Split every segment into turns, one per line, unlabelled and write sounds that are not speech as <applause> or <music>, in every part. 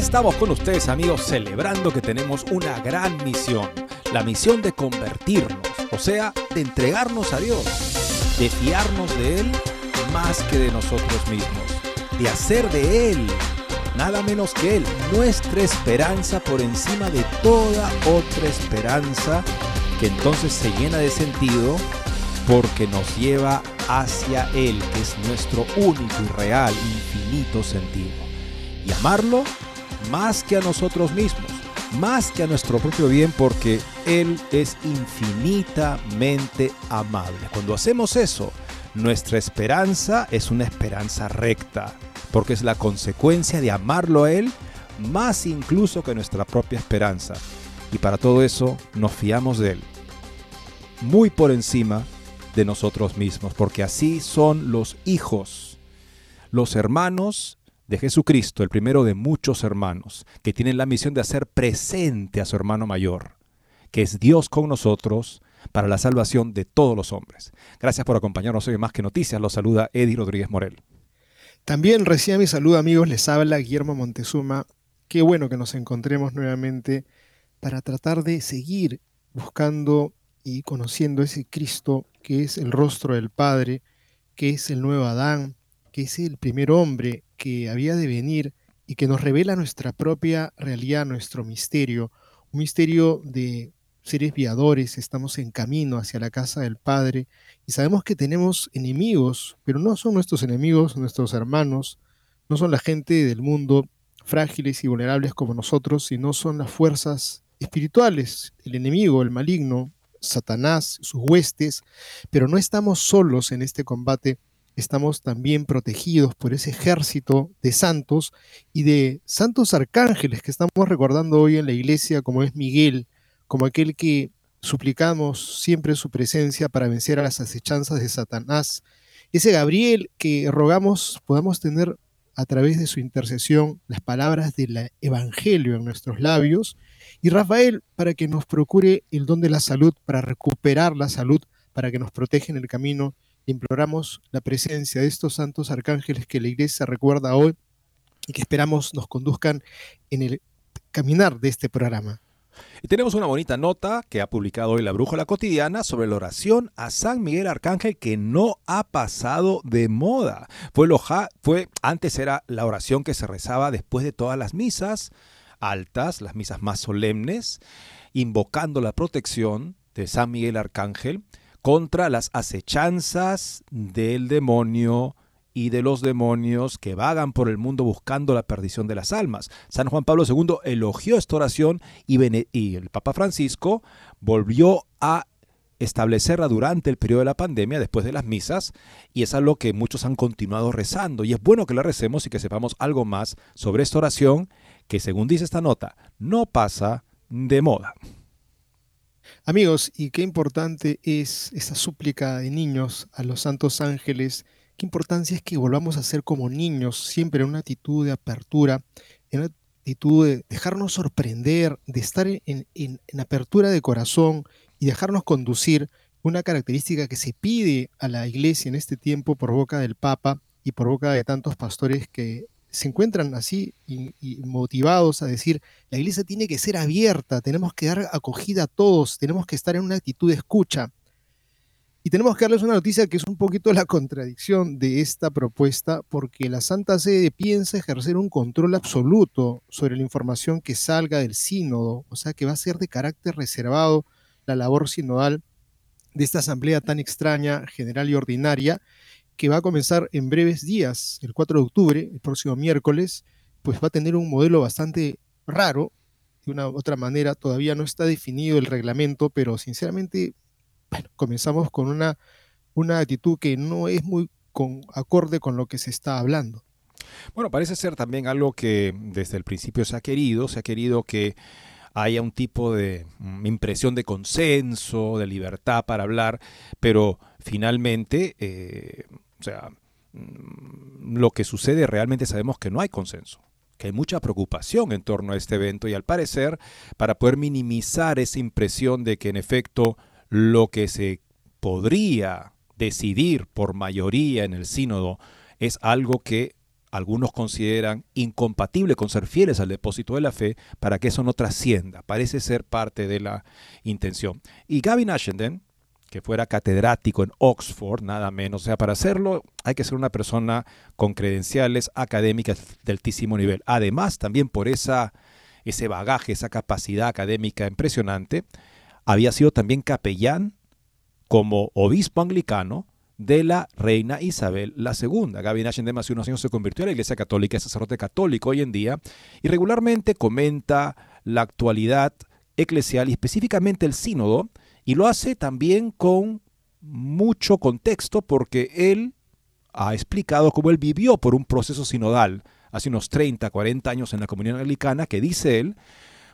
Estamos con ustedes amigos celebrando que tenemos una gran misión, la misión de convertirnos, o sea, de entregarnos a Dios, de fiarnos de Él más que de nosotros mismos, de hacer de Él, nada menos que Él, nuestra esperanza por encima de toda otra esperanza que entonces se llena de sentido porque nos lleva hacia Él, que es nuestro único y real, infinito sentido. Y amarlo más que a nosotros mismos, más que a nuestro propio bien, porque Él es infinitamente amable. Cuando hacemos eso, nuestra esperanza es una esperanza recta, porque es la consecuencia de amarlo a Él más incluso que nuestra propia esperanza. Y para todo eso nos fiamos de Él, muy por encima de nosotros mismos, porque así son los hijos. Los hermanos de Jesucristo, el primero de muchos hermanos, que tienen la misión de hacer presente a su hermano mayor, que es Dios con nosotros para la salvación de todos los hombres. Gracias por acompañarnos hoy en Más que Noticias. Los saluda Eddie Rodríguez Morel.
También recién mi saludo amigos, les habla Guillermo Montezuma. Qué bueno que nos encontremos nuevamente para tratar de seguir buscando y conociendo ese Cristo que es el rostro del Padre, que es el nuevo Adán, que es el primer hombre que había de venir y que nos revela nuestra propia realidad, nuestro misterio, un misterio de seres viadores, estamos en camino hacia la casa del Padre y sabemos que tenemos enemigos, pero no son nuestros enemigos, nuestros hermanos, no son la gente del mundo frágiles y vulnerables como nosotros, sino son las fuerzas espirituales, el enemigo, el maligno, Satanás, sus huestes, pero no estamos solos en este combate estamos también protegidos por ese ejército de santos y de santos arcángeles que estamos recordando hoy en la iglesia, como es Miguel, como aquel que suplicamos siempre su presencia para vencer a las acechanzas de Satanás, ese Gabriel que rogamos podamos tener a través de su intercesión las palabras del Evangelio en nuestros labios, y Rafael para que nos procure el don de la salud, para recuperar la salud, para que nos proteja en el camino imploramos la presencia de estos santos arcángeles que la iglesia recuerda hoy y que esperamos nos conduzcan en el caminar de este programa.
Y tenemos una bonita nota que ha publicado hoy la Brújula Cotidiana sobre la oración a San Miguel Arcángel que no ha pasado de moda. Fue, fue antes era la oración que se rezaba después de todas las misas altas, las misas más solemnes, invocando la protección de San Miguel Arcángel contra las acechanzas del demonio y de los demonios que vagan por el mundo buscando la perdición de las almas. San Juan Pablo II elogió esta oración y, y el Papa Francisco volvió a establecerla durante el periodo de la pandemia, después de las misas, y es algo que muchos han continuado rezando. Y es bueno que la recemos y que sepamos algo más sobre esta oración que, según dice esta nota, no pasa de moda.
Amigos, y qué importante es esa súplica de niños a los santos ángeles, qué importancia es que volvamos a ser como niños, siempre en una actitud de apertura, en una actitud de dejarnos sorprender, de estar en, en apertura de corazón y dejarnos conducir, una característica que se pide a la iglesia en este tiempo por boca del Papa y por boca de tantos pastores que se encuentran así y, motivados a decir, la iglesia tiene que ser abierta, tenemos que dar acogida a todos, tenemos que estar en una actitud de escucha. Y tenemos que darles una noticia que es un poquito la contradicción de esta propuesta, porque la Santa Sede piensa ejercer un control absoluto sobre la información que salga del sínodo, o sea que va a ser de carácter reservado la labor sinodal de esta asamblea tan extraña, general y ordinaria, que va a comenzar en breves días, el 4 de octubre, el próximo miércoles, pues va a tener un modelo bastante raro, de una otra manera, todavía no está definido el reglamento, pero sinceramente bueno, comenzamos con una, una actitud que no es muy con, acorde con lo que se está hablando.
Bueno, parece ser también algo que desde el principio se ha querido, se ha querido que haya un tipo de mm, impresión de consenso, de libertad para hablar, pero finalmente, eh, o sea, mm, lo que sucede realmente sabemos que no hay consenso que hay mucha preocupación en torno a este evento y al parecer, para poder minimizar esa impresión de que en efecto lo que se podría decidir por mayoría en el sínodo es algo que algunos consideran incompatible con ser fieles al depósito de la fe para que eso no trascienda. Parece ser parte de la intención. Y Gavin Ashenden, que fuera catedrático en Oxford, nada menos, o sea, para hacerlo hay que ser una persona con credenciales académicas de altísimo nivel. Además, también por esa, ese bagaje, esa capacidad académica impresionante, había sido también capellán como obispo anglicano de la reina Isabel II. Gavin Ashenden hace unos años se convirtió a la Iglesia Católica, es sacerdote católico hoy en día, y regularmente comenta la actualidad eclesial y específicamente el sínodo, y lo hace también con mucho contexto porque él ha explicado cómo él vivió por un proceso sinodal hace unos 30, 40 años en la comunión anglicana, que dice él,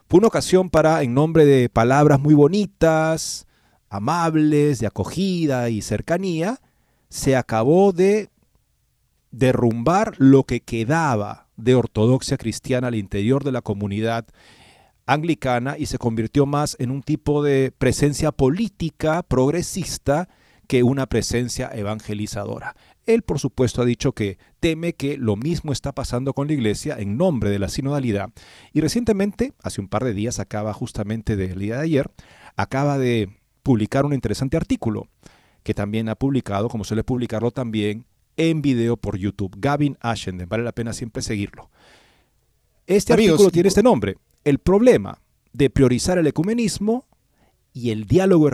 fue una ocasión para, en nombre de palabras muy bonitas, amables, de acogida y cercanía, se acabó de derrumbar lo que quedaba de ortodoxia cristiana al interior de la comunidad anglicana y se convirtió más en un tipo de presencia política progresista que una presencia evangelizadora. Él, por supuesto, ha dicho que teme que lo mismo está pasando con la Iglesia en nombre de la sinodalidad. Y recientemente, hace un par de días, acaba justamente del día de ayer, acaba de publicar un interesante artículo que también ha publicado, como suele publicarlo también, en video por YouTube. Gavin Ashenden, vale la pena siempre seguirlo. Este artículo tiene este nombre, El problema de priorizar el ecumenismo y el diálogo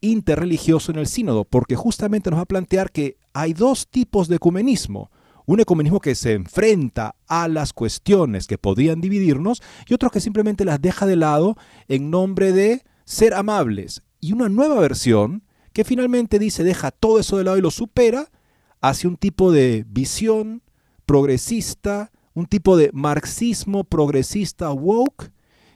interreligioso en el sínodo, porque justamente nos va a plantear que hay dos tipos de ecumenismo. Un ecumenismo que se enfrenta a las cuestiones que podrían dividirnos y otro que simplemente las deja de lado en nombre de ser amables. Y una nueva versión que finalmente dice deja todo eso de lado y lo supera hacia un tipo de visión progresista, un tipo de marxismo progresista woke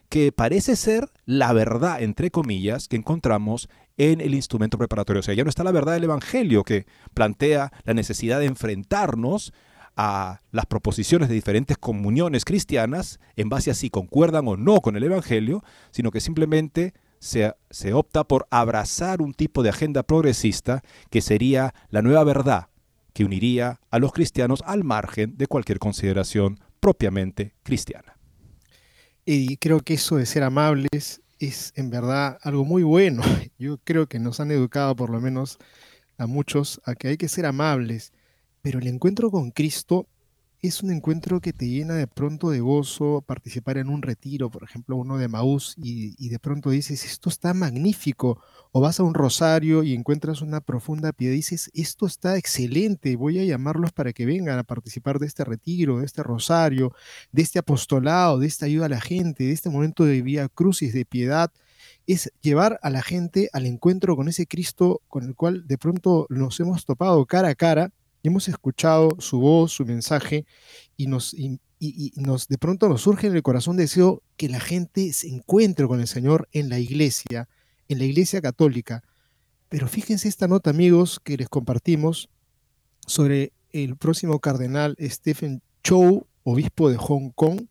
que parece ser la verdad, entre comillas, que encontramos en el instrumento preparatorio. O sea, ya no está la verdad del Evangelio que plantea la necesidad de enfrentarnos a las proposiciones de diferentes comuniones cristianas en base a si concuerdan o no con el Evangelio, sino que simplemente se, se opta por abrazar un tipo de agenda progresista que sería la nueva verdad que uniría a los cristianos al margen de cualquier consideración propiamente cristiana.
Y creo que eso de ser amables es en verdad algo muy bueno. <laughs> Yo creo que nos han educado por lo menos a muchos a que hay que ser amables, pero el encuentro con Cristo es un encuentro que te llena de pronto de gozo, participar en un retiro, por ejemplo, uno de Maús, y, de pronto dices, esto está magnífico, o vas a un rosario y encuentras una profunda piedad, y dices, esto está excelente, voy a llamarlos para que vengan a participar de este retiro, de este rosario, de este apostolado, de esta ayuda a la gente, de este momento de vía crucis, de piedad, es llevar a la gente al encuentro con ese Cristo con el cual de pronto nos hemos topado cara a cara hemos escuchado su voz, su mensaje, y nos, nos de pronto nos surge en el corazón deseo que la gente se encuentre con el Señor en la iglesia, en la iglesia católica. Pero fíjense esta nota, amigos, que les compartimos sobre el próximo cardenal Stephen Chow, obispo de Hong Kong,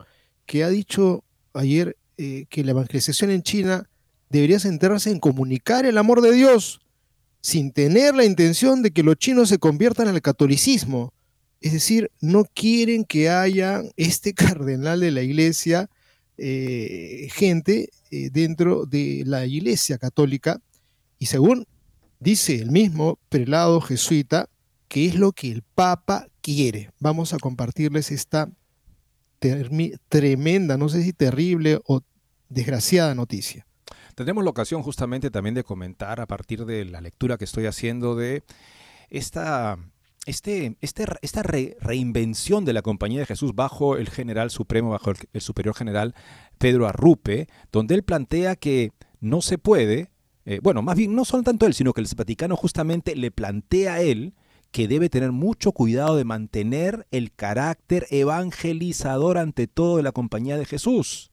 que ha dicho ayer eh, que la evangelización en China debería centrarse en comunicar el amor de Dios sin tener la intención de que los chinos se conviertan al catolicismo. Es decir, no quieren que haya este <laughs> cardenal de la iglesia, eh, gente eh, dentro de la iglesia católica. Y según Dice el mismo prelado jesuita que es lo que el Papa quiere. Vamos a compartirles esta tremenda, no sé si terrible o desgraciada noticia.
Tendremos la ocasión justamente también de comentar a partir de la lectura que estoy haciendo de esta, este, este esta reinvención de la Compañía de Jesús bajo el general supremo, bajo el, superior general Pedro Arrupe, donde él plantea que no se puede, eh, bueno, más bien no solo tanto él, sino que el Vaticano justamente le plantea a él que debe tener mucho cuidado de mantener el carácter evangelizador ante todo de la compañía de Jesús.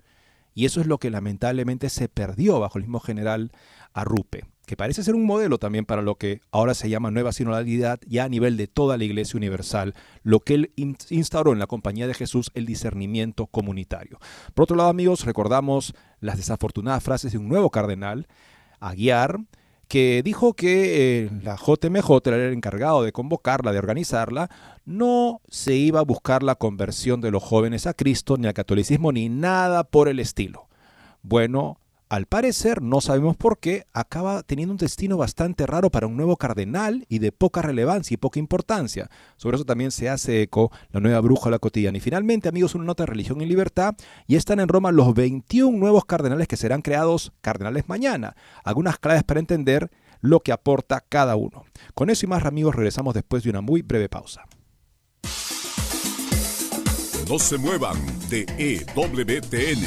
Y eso es lo que lamentablemente se perdió bajo el mismo general Arrupe, que parece ser un modelo también para lo que ahora se llama nueva sinodalidad ya a nivel de toda la Iglesia Universal, lo que él instauró en la compañía de Jesús, el discernimiento comunitario. Por otro lado, amigos, recordamos las desafortunadas frases de un nuevo cardenal, Aguiar, que dijo que eh, la JMJ el encargado de convocarla, de organizarla, no se iba a buscar la conversión de los jóvenes a Cristo, ni al catolicismo, ni nada por el estilo. Bueno, al parecer, no sabemos por qué, acaba teniendo un destino bastante raro para un nuevo cardenal y de poca relevancia y poca importancia. Sobre eso también se hace eco la nueva brújula cotidiana. Y finalmente, amigos, una nota de religión y libertad. Y están en Roma los 21 nuevos cardenales que serán creados cardenales mañana. Algunas claves para entender lo que aporta cada uno. Con eso y más, amigos, regresamos después de una muy breve pausa.
No se muevan de EWTN,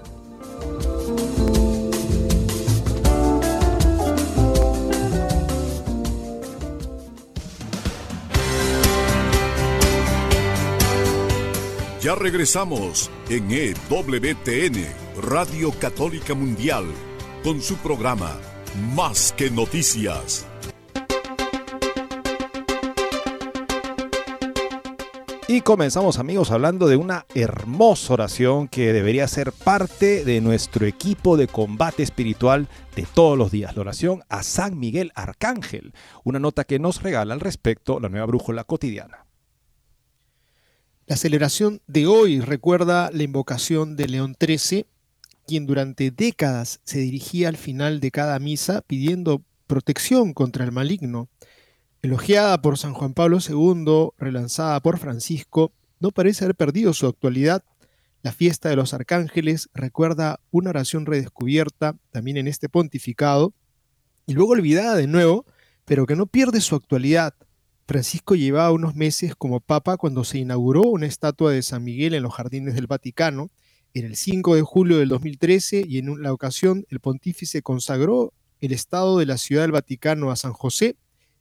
Ya regresamos en EWTN, Radio Católica Mundial, con su programa Más que Noticias.
Y comenzamos amigos hablando de una hermosa oración que debería ser parte de nuestro equipo de combate espiritual de todos los días. La oración a San Miguel Arcángel, una nota que nos regala al respecto la nueva brújula cotidiana.
La celebración de hoy recuerda la invocación de León XIII, quien durante décadas se dirigía al final de cada misa pidiendo protección contra el maligno. Elogiada por San Juan Pablo II, relanzada por Francisco, no parece haber perdido su actualidad. La fiesta de los arcángeles recuerda una oración redescubierta también en este pontificado y luego olvidada de nuevo, pero que no pierde su actualidad Francisco llevaba unos meses como papa cuando se inauguró una estatua de San Miguel en los jardines del Vaticano, en el 5 de julio del 2013, y en la ocasión el pontífice consagró el estado de la ciudad del Vaticano a San José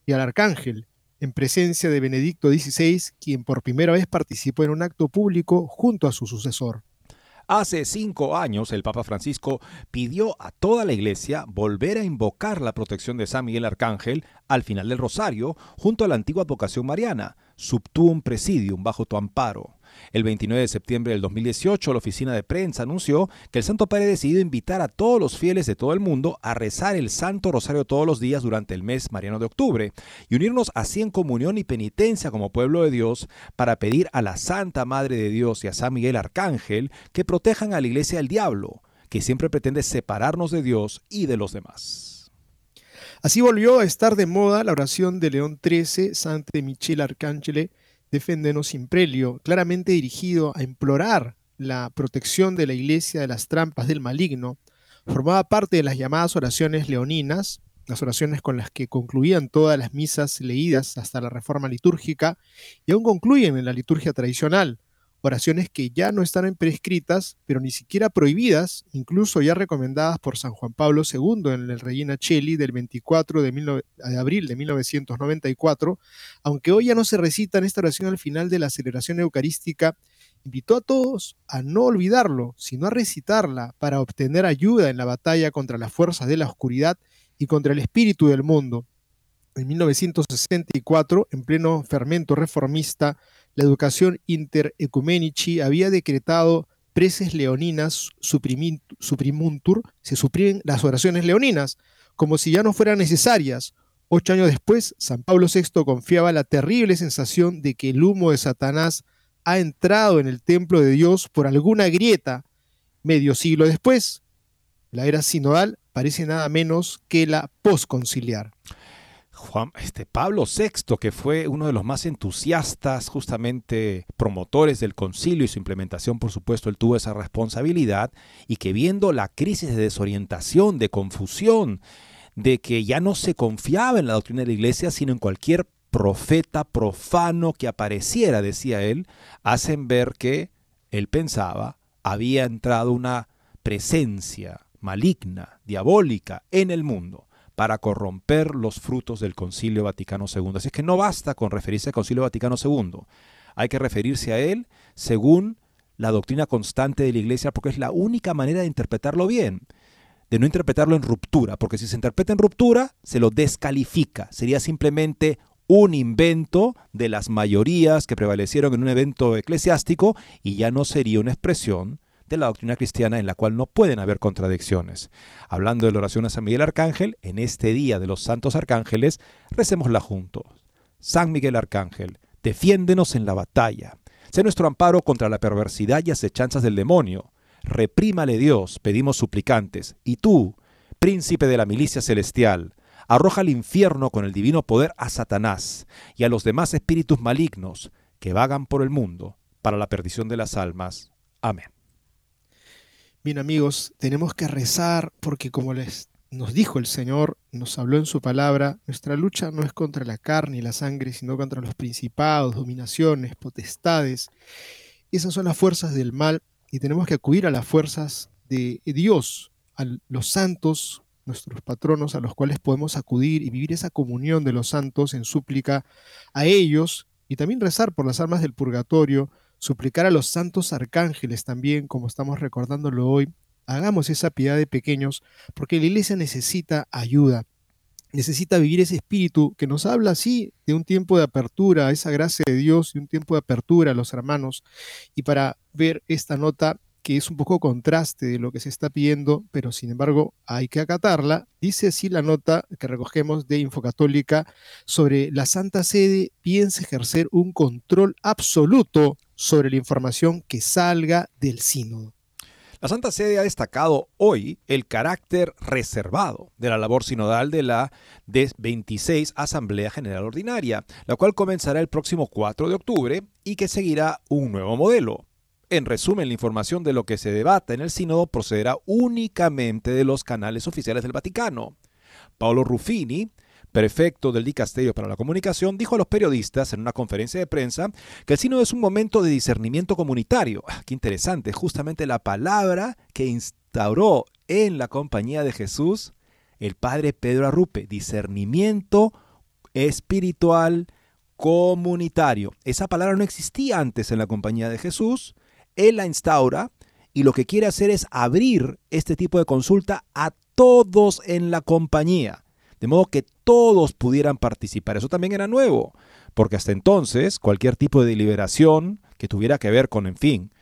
y al Arcángel, en presencia de Benedicto XVI, quien por primera vez participó en un acto público junto a su sucesor.
Hace cinco años el Papa Francisco pidió a toda la iglesia volver a invocar la protección de San Miguel Arcángel al final del rosario junto a la antigua vocación mariana, subtuum presidium bajo tu amparo. El 29 de septiembre del 2018, la oficina de prensa anunció que el Santo Padre decidió invitar a todos los fieles de todo el mundo a rezar el Santo Rosario todos los días durante el mes mariano de octubre y unirnos así en comunión y penitencia como pueblo de Dios para pedir a la Santa Madre de Dios y a San Miguel Arcángel que protejan a la iglesia del diablo, que siempre pretende separarnos de Dios y de los demás.
Así volvió a estar de moda la oración de León XIII, Sante Michel Arcángel, Defendenos Imprelio, claramente dirigido a implorar la protección de la iglesia de las trampas del maligno, formaba parte de las llamadas oraciones leoninas, las oraciones con las que concluían todas las misas leídas hasta la reforma litúrgica y aún concluyen en la liturgia tradicional, oraciones que ya no están prescritas, pero ni siquiera prohibidas, incluso ya recomendadas por San Juan Pablo II en el Regina Cheli del 24 de, abril de 1994, aunque hoy ya no se recita en esta oración al final de la celebración eucarística, invitó a todos a no olvidarlo, sino a recitarla para obtener ayuda en la batalla contra las fuerzas de la oscuridad y contra el espíritu del mundo. En 1964, en pleno fermento reformista, la educación interecumenici había decretado preces leoninas suprimuntur, se suprimen las oraciones leoninas, como si ya no fueran necesarias. Ocho años después, San Pablo VI confiaba la terrible sensación de que el humo de Satanás ha entrado en el templo de Dios por alguna grieta. Medio siglo después, la era sinodal parece nada menos que la posconciliar.
Juan, este Pablo VI, que fue uno de los más entusiastas, justamente promotores del concilio y su implementación, por supuesto, él tuvo esa responsabilidad, y que viendo la crisis de desorientación, de confusión, de que ya no se confiaba en la doctrina de la iglesia, sino en cualquier profeta profano que apareciera, decía él, hacen ver que él pensaba había entrado una presencia maligna, diabólica en el mundo para corromper los frutos del Concilio Vaticano II. Así es que no basta con referirse al Concilio Vaticano II, hay que referirse a él según la doctrina constante de la Iglesia, porque es la única manera de interpretarlo bien, de no interpretarlo en ruptura, porque si se interpreta en ruptura, se lo descalifica, sería simplemente un invento de las mayorías que prevalecieron en un evento eclesiástico y ya no sería una expresión de la doctrina cristiana en la cual no pueden haber contradicciones. Hablando de la oración a San Miguel Arcángel, en este día de los santos arcángeles, recémosla juntos. San Miguel Arcángel, defiéndenos en la batalla. Sé nuestro amparo contra la perversidad y acechanzas del demonio. Reprímale Dios, pedimos suplicantes. Y tú, príncipe de la milicia celestial, arroja al infierno con el divino poder a Satanás y a los demás espíritus malignos que vagan por el mundo para la perdición de las almas. Amén.
Bien amigos, tenemos que rezar porque como les nos dijo el Señor, nos habló en su palabra, nuestra lucha no es contra la carne y la sangre, sino contra los principados, dominaciones, potestades. Esas son las fuerzas del mal y tenemos que acudir a las fuerzas de Dios, a los santos, nuestros patronos a los cuales podemos acudir y vivir esa comunión de los santos en súplica a ellos y también rezar por las almas del purgatorio, suplicar a los santos arcángeles también, como estamos recordándolo hoy. Hagamos esa piedad de pequeños, porque la iglesia necesita ayuda, necesita vivir ese espíritu que nos habla así de un tiempo de apertura, esa gracia de Dios y un tiempo de apertura a los hermanos. Y para ver esta nota que es un poco contraste de lo que se está pidiendo, pero sin embargo hay que acatarla. Dice así la nota que recogemos de Infocatólica sobre la Santa Sede piensa ejercer un control absoluto sobre la información que salga del sínodo.
La Santa Sede ha destacado hoy el carácter reservado de la labor sinodal de la 26 Asamblea General Ordinaria, la cual comenzará el próximo 4 de octubre y que seguirá un nuevo modelo. En resumen, la información de lo que se debata en el sínodo procederá únicamente de los canales oficiales del Vaticano. Paolo Ruffini, prefecto del Dicasterio para la Comunicación, dijo a los periodistas en una conferencia de prensa que el sínodo es un momento de discernimiento comunitario. Ah, qué interesante, justamente la palabra que instauró en la compañía de Jesús el padre Pedro Arrupe, discernimiento espiritual comunitario. Esa palabra no existía antes en la compañía de Jesús, él la instaura y lo que quiere hacer es abrir este tipo de consulta a todos en la compañía, de modo que todos pudieran participar. Eso también era nuevo, porque hasta entonces cualquier tipo de deliberación que tuviera que ver con, en fin,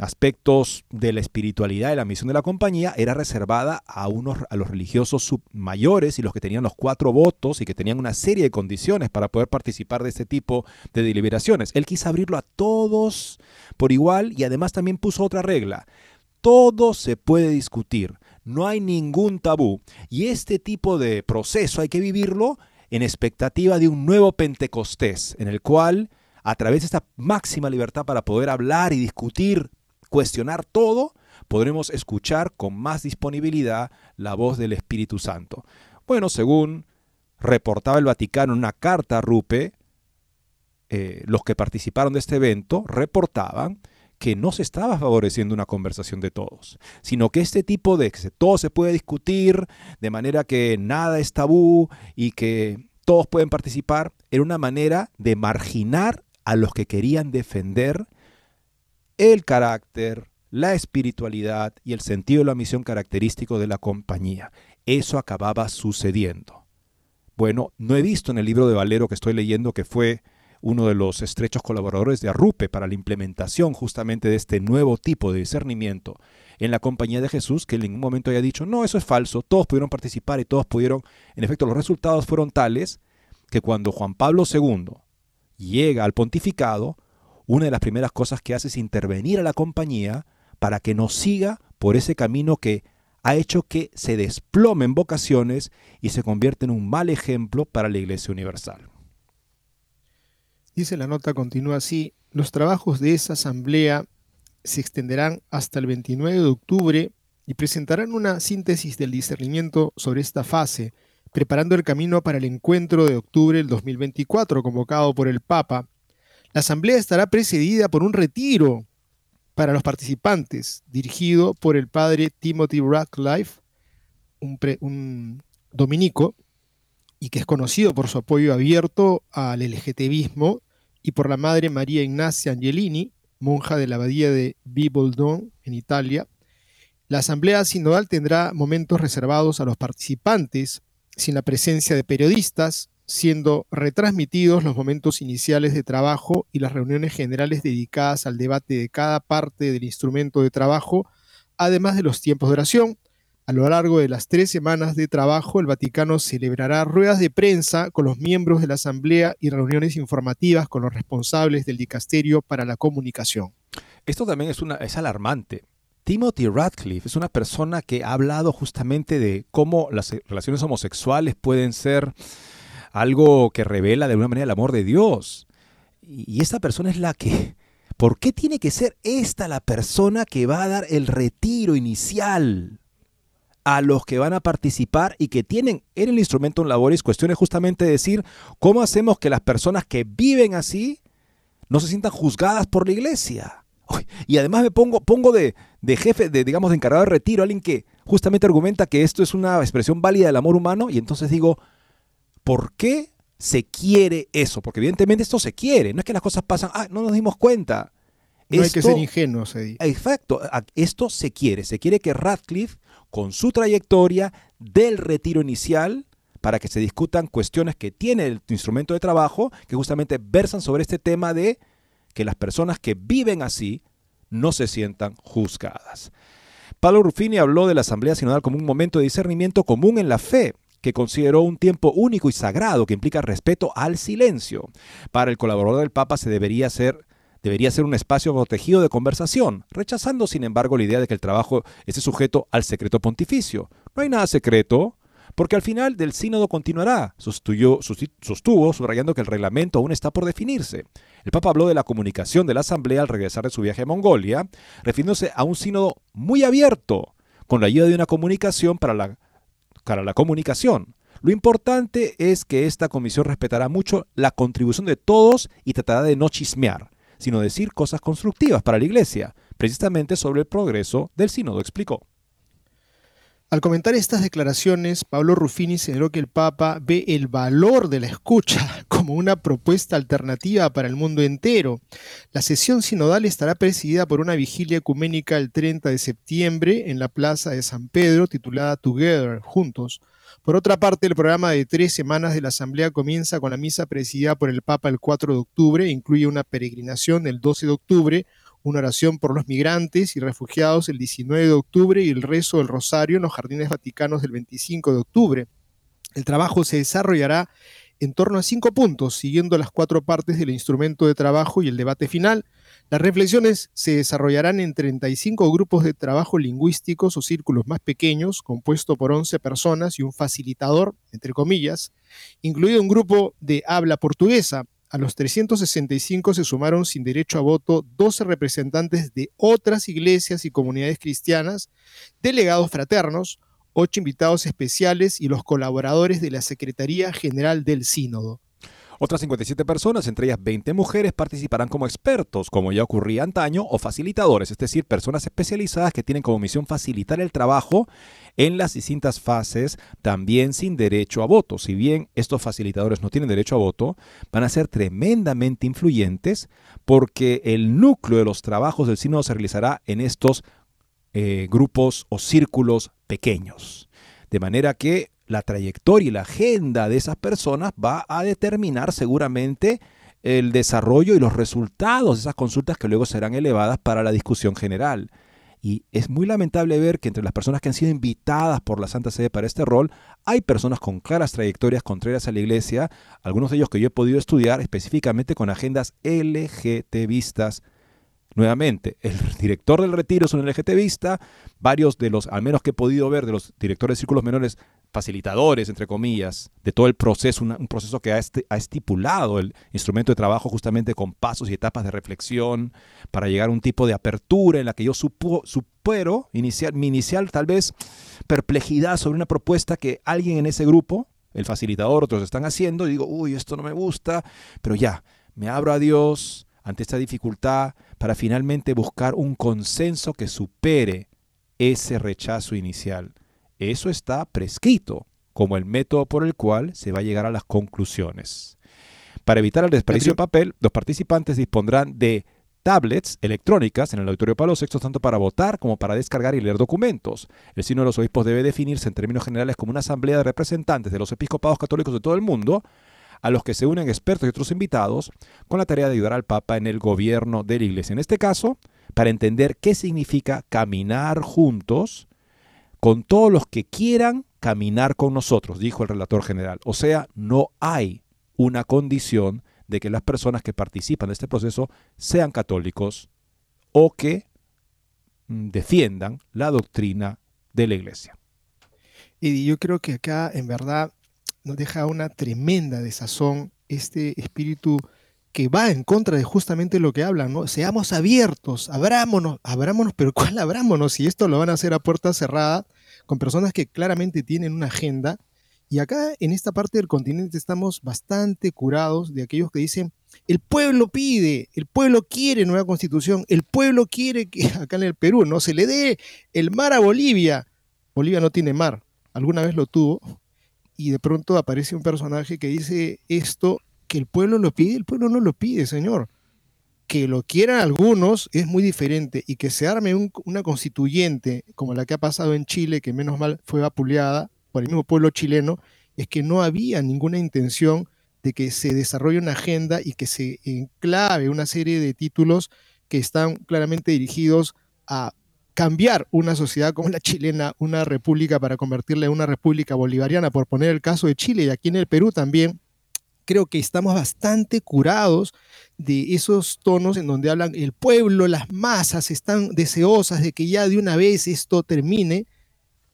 aspectos de la espiritualidad y la misión de la compañía era reservada a, unos, a los religiosos mayores y los que tenían los cuatro votos y que tenían una serie de condiciones para poder participar de este tipo de deliberaciones. Él quiso abrirlo a todos por igual y además también puso otra regla. Todo se puede discutir, no hay ningún tabú y este tipo de proceso hay que vivirlo en expectativa de un nuevo Pentecostés, en el cual a través de esta máxima libertad para poder hablar y discutir cuestionar todo, podremos escuchar con más disponibilidad la voz del Espíritu Santo. Bueno, según reportaba el Vaticano en una carta a Rupe, eh, los que participaron de este evento reportaban que no se estaba favoreciendo una conversación de todos, sino que este tipo de que todo se puede discutir de manera que nada es tabú y que todos pueden participar, era una manera de marginar a los que querían defender el carácter, la espiritualidad y el sentido de la misión característico de la compañía. Eso acababa sucediendo. Bueno, no he visto en el libro de Valero que estoy leyendo que fue uno de los estrechos colaboradores de Arrupe para la implementación justamente de este nuevo tipo de discernimiento en la compañía de Jesús, que en ningún momento haya dicho, no, eso es falso, todos pudieron participar y todos pudieron, en efecto, los resultados fueron tales que cuando Juan Pablo II llega al pontificado, una de las primeras cosas que hace es intervenir a la compañía para que nos siga por ese camino que ha hecho que se desplomen vocaciones y se convierta en un mal ejemplo para la Iglesia Universal.
Dice la nota, continúa así, los trabajos de esa asamblea se extenderán hasta el 29 de octubre y presentarán una síntesis del discernimiento sobre esta fase, preparando el camino para el encuentro de octubre del 2024 convocado por el Papa. La asamblea estará precedida por un retiro para los participantes, dirigido por el padre Timothy Radcliffe, un, dominico, y que es conocido por su apoyo abierto al LGTBismo, y por la madre María Ignacia Angelini, monja de la abadía de Biboldon, en Italia. La asamblea sinodal tendrá momentos reservados a los participantes, sin la presencia de periodistas, siendo retransmitidos los momentos iniciales de trabajo y las reuniones generales dedicadas al debate de cada parte del instrumento de trabajo, además de los tiempos de oración. A lo largo de las tres semanas de trabajo, el Vaticano celebrará ruedas de prensa con los miembros de la Asamblea y reuniones informativas con los responsables del Dicasterio para la Comunicación.
Esto también es, una, es alarmante. Timothy Radcliffe es una persona que ha hablado justamente de cómo las relaciones homosexuales pueden ser algo que revela de alguna manera el amor de Dios. Y esta persona es la que... ¿Por qué tiene que ser esta la persona que va a dar el retiro inicial a los que van a participar y que tienen en el instrumento en labores cuestiones justamente de decir cómo hacemos que las personas que viven así no se sientan juzgadas por la iglesia? Y además me pongo, pongo de, de jefe, de, digamos, de encargado de retiro, alguien que justamente argumenta que esto es una expresión válida del amor humano y entonces digo, ¿Por qué se quiere eso? Porque evidentemente esto se quiere, no es que las cosas pasan, ah, no nos dimos cuenta.
No hay que ser ingenuos, Eddie.
Exacto, esto se quiere, se quiere que Radcliffe, con su trayectoria del retiro inicial, para que se discutan cuestiones que tiene el instrumento de trabajo, que justamente versan sobre este tema de que las personas que viven así no se sientan juzgadas. Pablo Ruffini habló de la Asamblea Sinodal como un momento de discernimiento común en la fe, que consideró un tiempo único y sagrado que implica respeto al silencio. Para el colaborador del Papa se debería ser debería ser un espacio protegido de conversación, rechazando sin embargo la idea de que el trabajo esté sujeto al secreto pontificio. No hay nada secreto, porque al final del sínodo continuará, sostuvo, sostuvo, subrayando que el reglamento aún está por definirse. El Papa habló de la comunicación de la Asamblea al regresar de su viaje a Mongolia, refiriéndose a un sínodo muy abierto, con la ayuda de una comunicación para la para la comunicación. Lo importante es que esta comisión respetará mucho la contribución de todos y tratará de no chismear, sino decir cosas constructivas para la Iglesia, precisamente sobre el progreso del sínodo, explicó.
Al comentar estas declaraciones, Pablo Ruffini señaló que el Papa ve el valor de la escucha <laughs> como una propuesta alternativa para el mundo entero. La sesión sinodal estará presidida por una vigilia ecuménica el 30 de septiembre en la Plaza de San Pedro titulada Together, Juntos. Por otra parte, el programa de tres semanas de la Asamblea comienza con la misa presidida por el Papa el 4 de octubre e incluye una peregrinación el 12 de octubre, una oración por los migrantes y refugiados el 19 de octubre y el rezo del Rosario en los Jardines Vaticanos el 25 de octubre. El trabajo se desarrollará en torno a cinco puntos, siguiendo las cuatro partes del instrumento de trabajo y el debate final. Las reflexiones se desarrollarán en 35 grupos de trabajo lingüísticos o círculos más pequeños, compuesto por 11 personas y un facilitador, entre comillas, incluido un grupo de habla portuguesa. A los 365 se sumaron sin derecho a voto 12 representantes de otras iglesias y comunidades cristianas, delegados fraternos, ocho invitados especiales y los colaboradores de la Secretaría General del Sínodo.
Otras 57 personas, entre ellas 20 mujeres, participarán como expertos, como ya ocurría antaño, o facilitadores, es decir, personas especializadas que tienen como misión facilitar el trabajo en las distintas fases, también sin derecho a voto. Si bien estos facilitadores no tienen derecho a voto, van a ser tremendamente influyentes porque el núcleo de los trabajos del sínodo se realizará en estos eh, grupos o círculos pequeños. De manera que la trayectoria y la agenda de esas personas va a determinar seguramente el desarrollo y los resultados de esas consultas que luego serán elevadas para la discusión general. Y es muy lamentable ver que entre las personas que han sido invitadas por la Santa Sede para este rol, hay personas con claras trayectorias contrarias a la Iglesia, algunos de ellos que yo he podido estudiar específicamente con agendas LGTBistas. Nuevamente, el director del retiro es un LGTBista, varios de los, al menos que he podido ver, de los directores de círculos menores, facilitadores, entre comillas, de todo el proceso, un proceso que ha, estipulado el instrumento de trabajo justamente con pasos y etapas de reflexión para llegar a un tipo de apertura en la que yo supo, supero inicial, mi inicial tal vez perplejidad sobre una propuesta que alguien en ese grupo, el facilitador, otros están haciendo, y digo, uy, esto no me gusta, pero ya, me abro a Dios ante esta dificultad para finalmente buscar un consenso que supere ese rechazo inicial. Eso está prescrito como el método por el cual se va a llegar a las conclusiones. Para evitar el desperdicio de papel, los participantes dispondrán de tablets electrónicas en el Auditorio Palo Sexto tanto para votar como para descargar y leer documentos. El Sino de los Obispos debe definirse en términos generales como una asamblea de representantes de los episcopados católicos de todo el mundo, a los que se unen expertos y otros invitados, con la tarea de ayudar al Papa en el gobierno de la Iglesia. En este caso, para entender qué significa caminar juntos con todos los que quieran caminar con nosotros, dijo el relator general. O sea, no hay una condición de que las personas que participan de este proceso sean católicos o que mm, defiendan la doctrina de la iglesia.
Y yo creo que acá en verdad nos deja una tremenda desazón este espíritu que va en contra de justamente lo que hablan, ¿no? Seamos abiertos, abrámonos, abrámonos, pero ¿cuál abrámonos? Si esto lo van a hacer a puerta cerrada, con personas que claramente tienen una agenda. Y acá en esta parte del continente estamos bastante curados de aquellos que dicen, el pueblo pide, el pueblo quiere nueva constitución, el pueblo quiere que <laughs> acá en el Perú no se le dé el mar a Bolivia. Bolivia no tiene mar, alguna vez lo tuvo, y de pronto aparece un personaje que dice esto que el pueblo lo pide, el pueblo no lo pide, señor. Que lo quieran algunos es muy diferente y que se arme una constituyente como la que ha pasado en Chile, que menos mal fue vapuleada por el mismo pueblo chileno, es que no había ninguna intención de que se desarrolle una agenda y que se enclave una serie de títulos que están claramente dirigidos a cambiar una sociedad como la chilena, una república para convertirla en una república bolivariana, por poner el caso de Chile y aquí en el Perú también, creo que estamos bastante curados de esos tonos en donde hablan el pueblo, las masas están deseosas de que ya de una vez esto termine.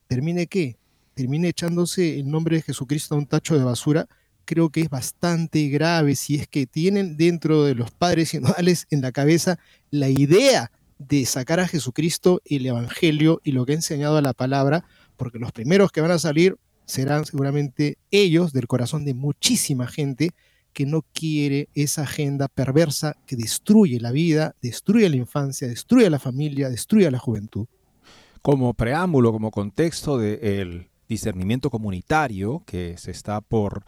¿Termine qué? Termine echándose el nombre de Jesucristo a un tacho de basura. Creo que es bastante grave si es que tienen dentro de los padres sinodales en la cabeza la idea de sacar a Jesucristo el Evangelio y lo que ha enseñado a la palabra, porque los primeros que van a salir serán seguramente ellos del corazón de muchísima gente que no quiere esa agenda perversa que destruye la vida, destruye la infancia, destruye la familia, destruye la juventud.
Como preámbulo, como contexto del discernimiento comunitario que se está por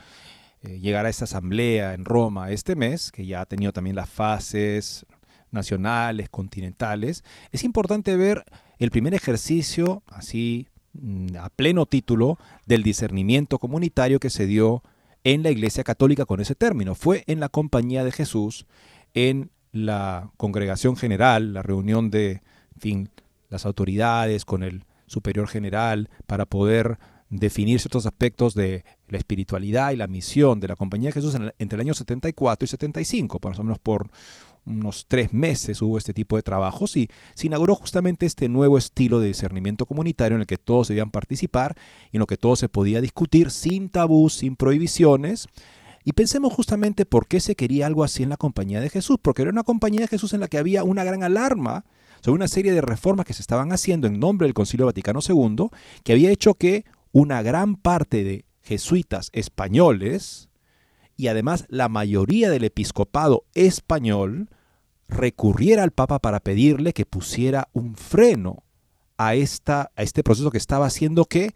eh, llegar a esta asamblea en Roma este mes, que ya ha tenido también las fases nacionales, continentales, es importante ver el primer ejercicio, así a pleno título del discernimiento comunitario que se dio en la Iglesia Católica con ese término. Fue en la compañía de Jesús, en la congregación general, la reunión de fin, las autoridades con el superior general para poder definir ciertos aspectos de la espiritualidad y la misión de la compañía de Jesús entre el año 74 y 75, más o menos por unos tres meses hubo este tipo de trabajos y se inauguró justamente este nuevo estilo de discernimiento comunitario en el que todos debían participar y en lo que todo se podía discutir sin tabús, sin prohibiciones. Y pensemos justamente por qué se quería algo así en la compañía de Jesús, porque era una compañía de Jesús en la que había una gran alarma sobre una serie de reformas que se estaban haciendo en nombre del Concilio Vaticano II, que había hecho que una gran parte de jesuitas españoles y además la mayoría del episcopado español recurriera al Papa para pedirle que pusiera un freno a, esta, a este proceso que estaba haciendo que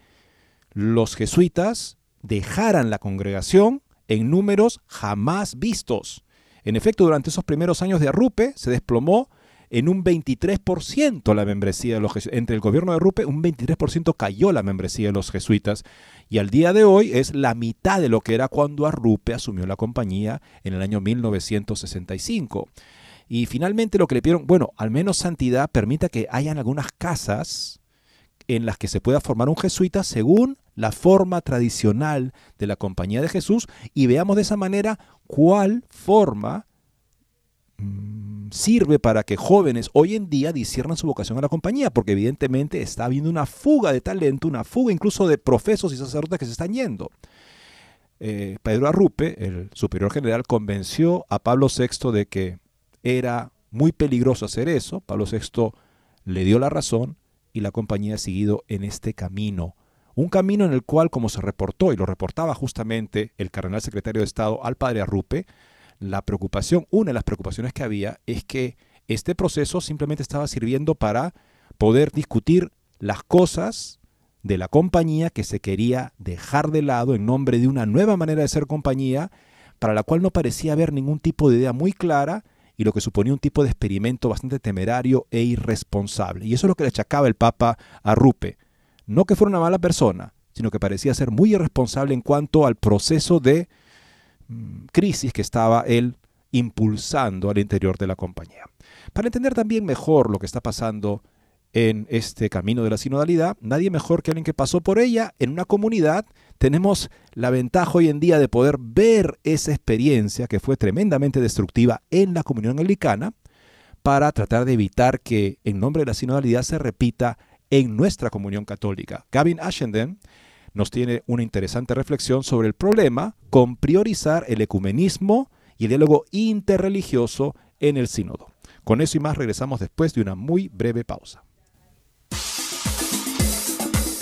los jesuitas dejaran la congregación en números jamás vistos. En efecto, durante esos primeros años de Arrupe se desplomó en un 23% la membresía de los jesuitas. Entre el gobierno de Arrupe, un 23% cayó la membresía de los jesuitas. Y al día de hoy es la mitad de lo que era cuando Arrupe asumió la compañía en el año 1965. Y finalmente lo que le pidieron, bueno, al menos santidad permita que hayan algunas casas en las que se pueda formar un jesuita según la forma tradicional de la Compañía de Jesús y veamos de esa manera cuál forma mm, sirve para que jóvenes hoy en día disciernan su vocación a la compañía, porque evidentemente está habiendo una fuga de talento, una fuga incluso de profesos y sacerdotes que se están yendo. Eh, Pedro Arrupe, el superior general, convenció a Pablo VI de que era muy peligroso hacer eso. Pablo VI le dio la razón y la compañía ha seguido en este camino. Un camino en el cual, como se reportó y lo reportaba justamente el cardenal secretario de Estado al padre Arrupe, la preocupación, una de las preocupaciones que había es que este proceso simplemente estaba sirviendo para poder discutir las cosas de la compañía que se quería dejar de lado en nombre de una nueva manera de ser compañía, para la cual no parecía haber ningún tipo de idea muy clara y lo que suponía un tipo de experimento bastante temerario e irresponsable. Y eso es lo que le achacaba el Papa a Rupe. No que fuera una mala persona, sino que parecía ser muy irresponsable en cuanto al proceso de mm, crisis que estaba él impulsando al interior de la compañía. Para entender también mejor lo que está pasando en este camino de la sinodalidad, nadie mejor que alguien que pasó por ella en una comunidad. Tenemos la ventaja hoy en día de poder ver esa experiencia que fue tremendamente destructiva en la comunión anglicana para tratar de evitar que en nombre de la sinodalidad se repita en nuestra comunión católica. Gavin Ashenden nos tiene una interesante reflexión sobre el problema con priorizar el ecumenismo y el diálogo interreligioso en el sínodo. Con eso y más regresamos después de una muy breve pausa.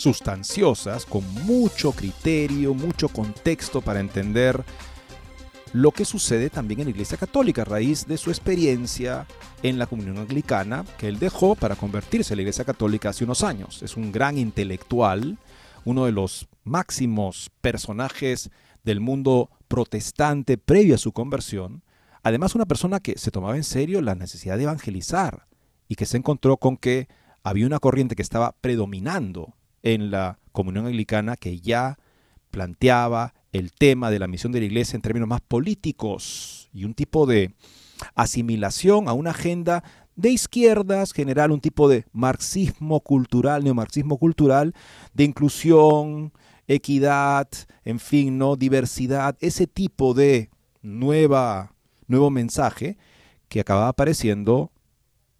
sustanciosas, con mucho criterio, mucho contexto para entender lo que sucede también en la Iglesia Católica a raíz de su experiencia en la comunión anglicana que él dejó para convertirse en la Iglesia Católica hace unos años. Es un gran intelectual, uno de los máximos personajes del mundo protestante previo a su conversión, Además, una persona que se tomaba en serio la necesidad de evangelizar y que se encontró con que había una corriente que estaba predominando en la comunión anglicana que ya planteaba el tema de la misión de la iglesia en términos más políticos y un tipo de asimilación a una agenda de izquierdas, general un tipo de marxismo cultural, neomarxismo cultural, de inclusión, equidad, en fin, ¿no? diversidad, ese tipo de nueva, nuevo mensaje que acaba apareciendo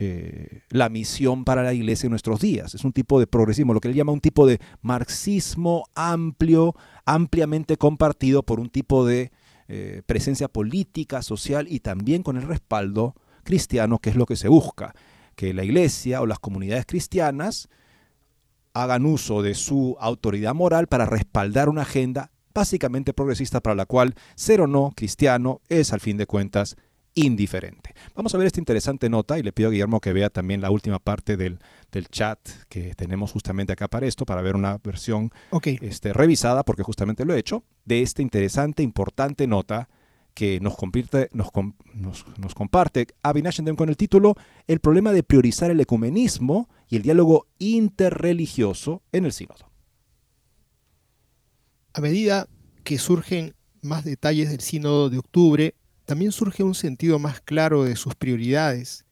eh, la misión para la iglesia en nuestros días. Es un tipo de progresismo, lo que él llama un tipo de marxismo amplio, ampliamente compartido por un tipo de eh, presencia política, social y también con el respaldo cristiano, que es lo que se busca, que la iglesia o las comunidades cristianas hagan uso de su autoridad moral para respaldar una agenda básicamente progresista para la cual ser o no cristiano es al fin de cuentas indiferente. Vamos a ver esta interesante nota y le pido a Guillermo que vea también la última parte del, chat que tenemos justamente acá para esto, para ver una versión este, revisada, porque justamente lo he hecho, de esta interesante, importante nota que nos, comparte, nos, nos, comparte con el título El problema de priorizar el ecumenismo y el diálogo interreligioso en el sínodo.
A medida que surgen más detalles del sínodo de octubre, también surge un sentido más claro de sus prioridades.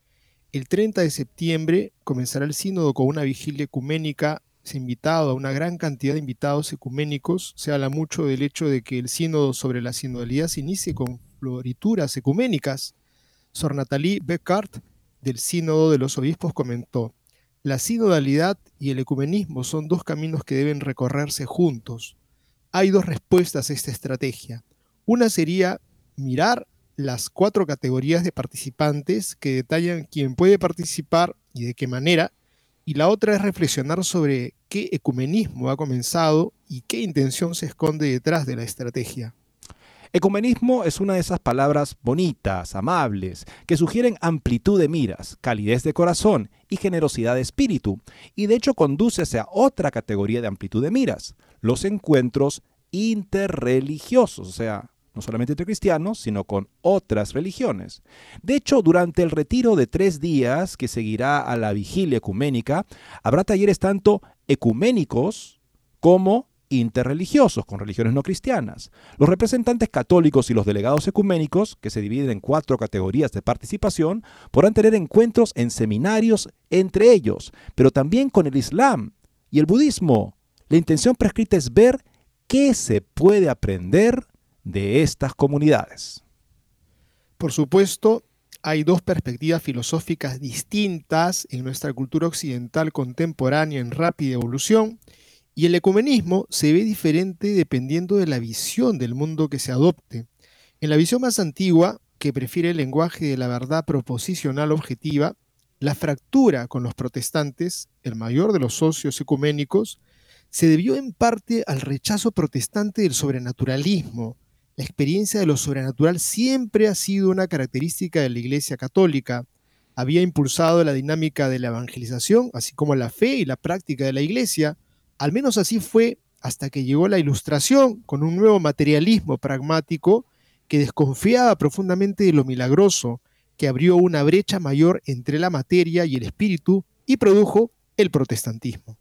El 30 de septiembre comenzará el sínodo con una vigilia ecuménica. Se invitado a una gran cantidad de invitados ecuménicos. Se habla mucho del hecho de que el sínodo sobre la sinodalidad se inicie con florituras ecuménicas. Sor Nathalie Beckart, del sínodo de los obispos, comentó, la sinodalidad y el ecumenismo son dos caminos que deben recorrerse juntos. Hay dos respuestas a esta estrategia. Una sería mirar las cuatro categorías de participantes que detallan quién puede participar y de qué manera, y la otra es reflexionar sobre qué ecumenismo ha comenzado y qué intención se esconde detrás de la estrategia.
Ecumenismo es una de esas palabras bonitas, amables, que sugieren amplitud de miras, calidez de corazón y generosidad de espíritu, y de hecho conduce hacia otra categoría de amplitud de miras, los encuentros interreligiosos, o sea, no solamente entre cristianos, sino con otras religiones. De hecho, durante el retiro de tres días que seguirá a la vigilia ecuménica, habrá talleres tanto ecuménicos como interreligiosos con religiones no cristianas. Los representantes católicos y los delegados ecuménicos, que se dividen en cuatro categorías de participación, podrán tener encuentros en seminarios entre ellos, pero también con el Islam y el budismo. La intención prescrita es ver qué se puede aprender de estas comunidades.
Por supuesto, hay dos perspectivas filosóficas distintas en nuestra cultura occidental contemporánea en rápida evolución, y el ecumenismo se ve diferente dependiendo de la visión del mundo que se adopte. En la visión más antigua, que prefiere el lenguaje de la verdad proposicional objetiva, la fractura con los protestantes, el mayor de los socios ecuménicos, se debió en parte al rechazo protestante del sobrenaturalismo, la experiencia de lo sobrenatural siempre ha sido una característica de la Iglesia Católica. Había impulsado la dinámica de la evangelización, así como la fe y la práctica de la Iglesia. Al menos así fue hasta que llegó la Ilustración con un nuevo materialismo pragmático que desconfiaba profundamente de lo milagroso, que abrió una brecha mayor entre la materia y el espíritu y produjo el protestantismo.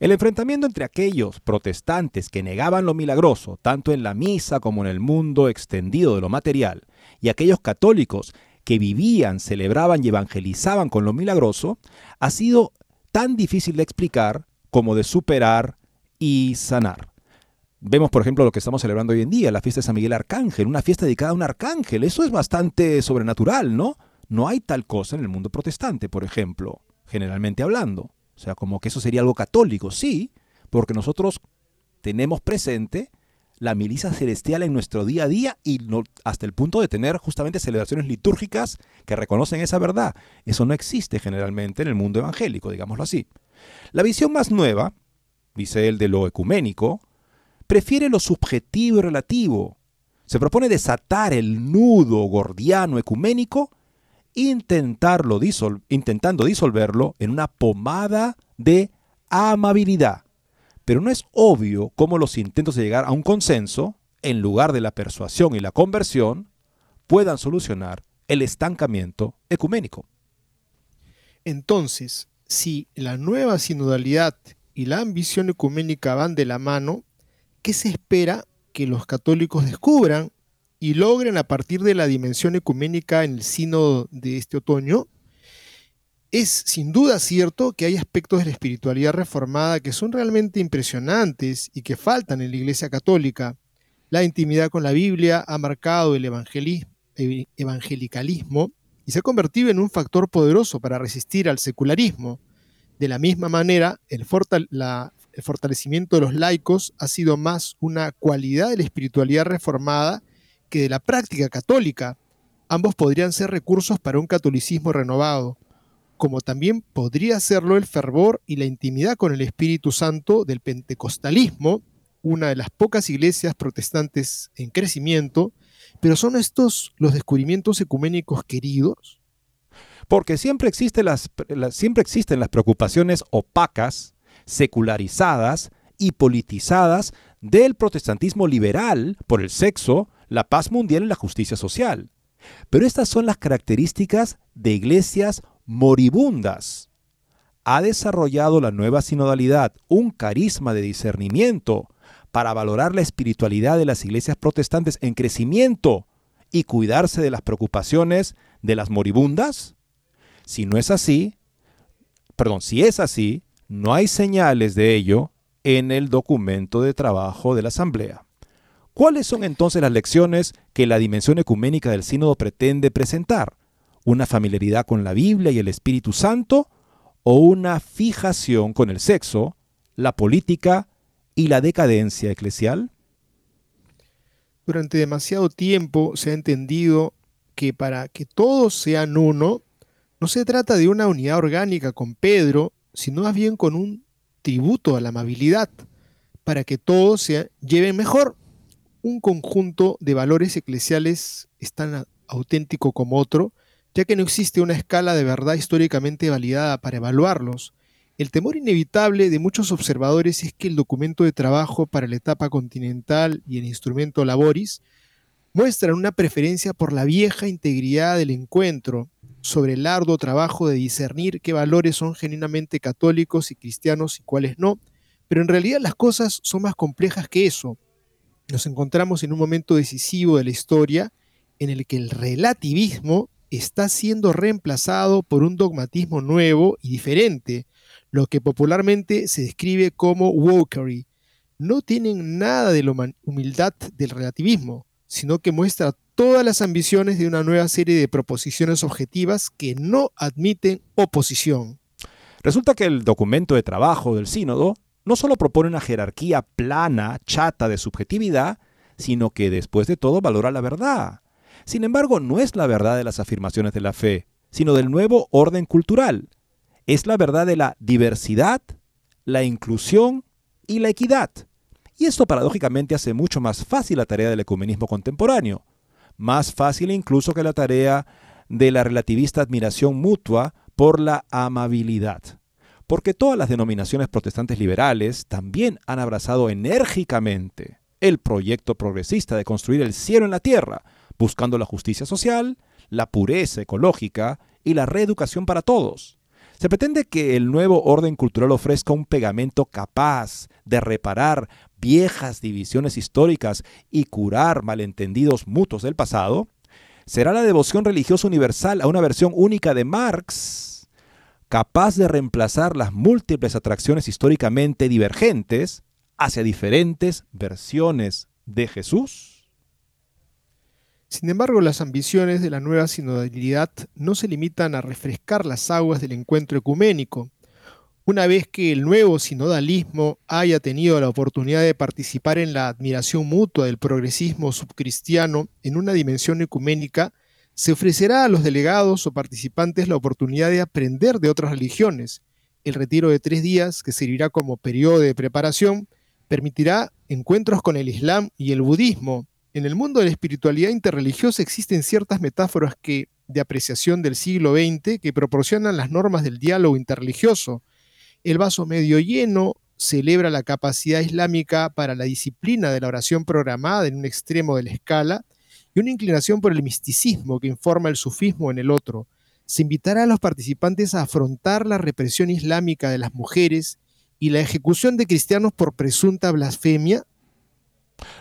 El enfrentamiento entre aquellos protestantes que negaban lo milagroso, tanto en la misa como en el mundo extendido de lo material, y aquellos católicos que vivían, celebraban y evangelizaban con lo milagroso, ha sido tan difícil de explicar como de superar y sanar. Vemos, por ejemplo, lo que estamos celebrando hoy en día, la fiesta de San Miguel Arcángel, una fiesta dedicada a un arcángel. Eso es bastante sobrenatural, ¿no? No hay tal cosa en el mundo protestante, por ejemplo, generalmente hablando. O sea, como que eso sería algo católico, sí, porque nosotros tenemos presente la milicia celestial en nuestro día a día y hasta el punto de tener justamente celebraciones litúrgicas que reconocen esa verdad. Eso no existe generalmente en el mundo evangélico, digámoslo así. La visión más nueva, dice él de lo ecuménico, prefiere lo subjetivo y relativo. Se propone desatar el nudo gordiano ecuménico intentarlo intentando disolverlo en una pomada de amabilidad. Pero no es obvio cómo los intentos de llegar a un consenso, en lugar de la persuasión y la conversión, puedan solucionar el estancamiento ecuménico.
Entonces, si la nueva sinodalidad y la ambición ecuménica van de la mano, ¿qué se espera que los católicos descubran y logren a partir de la dimensión ecuménica en el sínodo de este otoño? Es sin duda cierto que hay aspectos de la espiritualidad reformada que son realmente impresionantes y que faltan en la Iglesia Católica. La intimidad con la Biblia ha marcado el evangelicalismo y se ha convertido en un factor poderoso para resistir al secularismo. De la misma manera, el, fortalecimiento de los laicos ha sido más una cualidad de la espiritualidad reformada que de la práctica católica. Ambos podrían ser recursos para un catolicismo renovado, como también podría serlo el fervor y la intimidad con el Espíritu Santo del pentecostalismo, una de las pocas iglesias protestantes en crecimiento, pero ¿son estos los descubrimientos ecuménicos queridos?
Porque siempre, siempre existen las preocupaciones opacas, secularizadas y politizadas del protestantismo liberal por el sexo, la paz mundial y la justicia social. Pero estas son las características de iglesias moribundas. Ha desarrollado la nueva sinodalidad un carisma de discernimiento para valorar la espiritualidad de las iglesias protestantes en crecimiento y cuidarse de las preocupaciones de las moribundas? Si no es así, perdón, si es así, no hay señales de ello en el documento de trabajo de la Asamblea. ¿Cuáles son entonces las lecciones que la dimensión ecuménica del sínodo pretende presentar? ¿Una familiaridad con la Biblia y el Espíritu Santo? ¿O una fijación con el sexo, la política y la decadencia eclesial?
Durante demasiado tiempo se ha entendido que para que todos sean uno, no se trata de una unidad orgánica con Pedro, sino más bien con un tributo a la amabilidad, para que todos se lleven mejor. Un conjunto de valores eclesiales es tan auténtico como otro, ya que no existe una escala de verdad históricamente validada para evaluarlos, el temor inevitable de muchos observadores es que el documento de trabajo para la etapa continental y el instrumento Laboris muestran una preferencia por la vieja integridad del encuentro, sobre el arduo trabajo de discernir qué valores son genuinamente católicos y cristianos y cuáles no, pero en realidad las cosas son más complejas que eso. Nos encontramos en un momento decisivo de la historia en el que el relativismo está siendo reemplazado por un dogmatismo nuevo y diferente, lo que popularmente se describe como wokery, no tienen nada de la humildad del relativismo, sino que muestra todas las ambiciones de una nueva serie de proposiciones objetivas que no admiten oposición.
Resulta que el documento de trabajo del sínodo no solo propone una jerarquía plana, chata de subjetividad, sino que después de todo valora la verdad. Sin embargo, no es la verdad de las afirmaciones de la fe, sino del nuevo orden cultural, es la verdad de la diversidad, la inclusión y la equidad. Y esto paradójicamente hace mucho más fácil la tarea del ecumenismo contemporáneo, más fácil incluso que la tarea de la relativista admiración mutua por la amabilidad. Porque todas las denominaciones protestantes liberales también han abrazado enérgicamente el proyecto progresista de construir el cielo en la tierra, buscando la justicia social, la pureza ecológica y la reeducación para todos. Se pretende que el nuevo orden cultural ofrezca un pegamento capaz de reparar viejas divisiones históricas y curar malentendidos mutuos del pasado. ¿Será la devoción religiosa universal a una versión única de Marx capaz de reemplazar las múltiples atracciones históricamente divergentes hacia diferentes versiones de Jesús?
Sin embargo, las ambiciones de la nueva sinodalidad no se limitan a refrescar las aguas del encuentro ecuménico. Una vez que el nuevo sinodalismo haya tenido la oportunidad de participar en la admiración mutua del progresismo subcristiano en una dimensión ecuménica, se ofrecerá a los delegados o participantes la oportunidad de aprender de otras religiones. El retiro de tres días, que servirá como periodo de preparación, permitirá encuentros con el Islam y el budismo, en el mundo de la espiritualidad interreligiosa existen ciertas metáforas que, de apreciación del siglo XX que proporcionan las normas del diálogo interreligioso. El vaso medio lleno celebra la capacidad islámica para la disciplina de la oración programada en un extremo de la escala y una inclinación por el misticismo que informa el sufismo en el otro. Se invitará a los participantes a afrontar la represión islámica de las mujeres y la ejecución de cristianos por presunta blasfemia.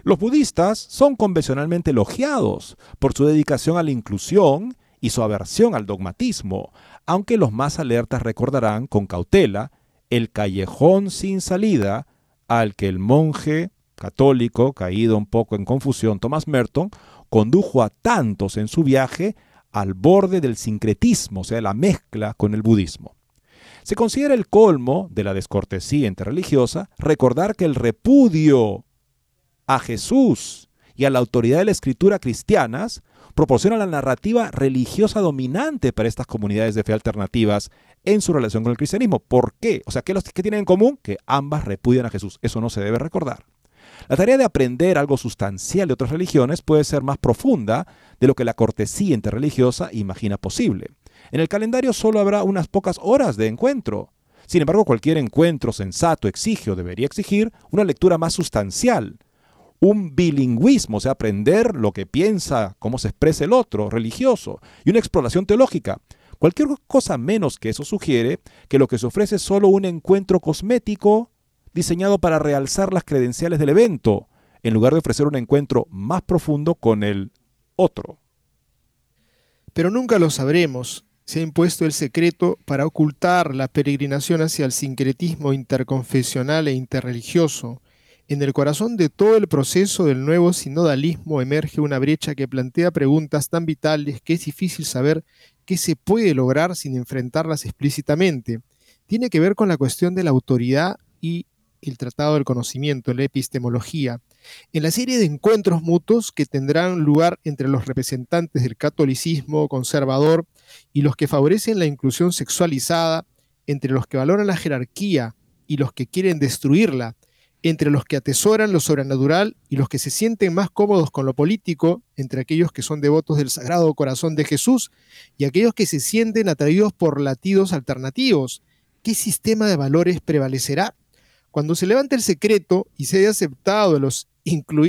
Los budistas son convencionalmente elogiados por su dedicación a la inclusión y su aversión al dogmatismo, aunque los más alertas recordarán con cautela el callejón sin salida al que el monje católico, caído un poco en confusión, Thomas Merton, condujo a tantos en su viaje al borde del sincretismo, o sea, la mezcla con el budismo. Se considera el colmo de la descortesía interreligiosa recordar que el repudio a Jesús y a la autoridad de la escritura cristianas proporciona la narrativa religiosa dominante para estas comunidades de fe alternativas en su relación con el cristianismo. ¿Por qué? O sea, ¿qué, los, tienen en común? Que ambas repudian a Jesús. Eso no se debe recordar. La tarea de aprender algo sustancial de otras religiones puede ser más profunda de lo que la cortesía interreligiosa imagina posible. En el calendario solo habrá unas pocas horas de encuentro. Sin embargo, cualquier encuentro sensato exige o debería exigir una lectura más sustancial, un bilingüismo, o sea, aprender lo que piensa, cómo se expresa el otro, religioso, y una exploración teológica. Cualquier cosa menos que eso sugiere que lo que se ofrece es solo un encuentro cosmético diseñado para realzar las credenciales del evento, en lugar de ofrecer un encuentro más profundo con el otro.
Pero nunca lo sabremos. Se ha impuesto el secreto para ocultar la peregrinación hacia el sincretismo interconfesional e interreligioso. En el corazón de todo el proceso del nuevo sinodalismo emerge una brecha que plantea preguntas tan vitales que es difícil saber qué se puede lograr sin enfrentarlas explícitamente. Tiene que ver con la cuestión de la autoridad y el Tratado del Conocimiento, la epistemología, en la serie de encuentros mutuos que tendrán lugar entre los representantes del catolicismo conservador y los que favorecen la inclusión sexualizada, entre los que valoran la jerarquía y los que quieren destruirla, entre los que atesoran lo sobrenatural y los que se sienten más cómodos con lo político, entre aquellos que son devotos del Sagrado Corazón de Jesús y aquellos que se sienten atraídos por latidos alternativos. ¿Qué sistema de valores prevalecerá? Cuando se levante el secreto y se haya aceptado a los,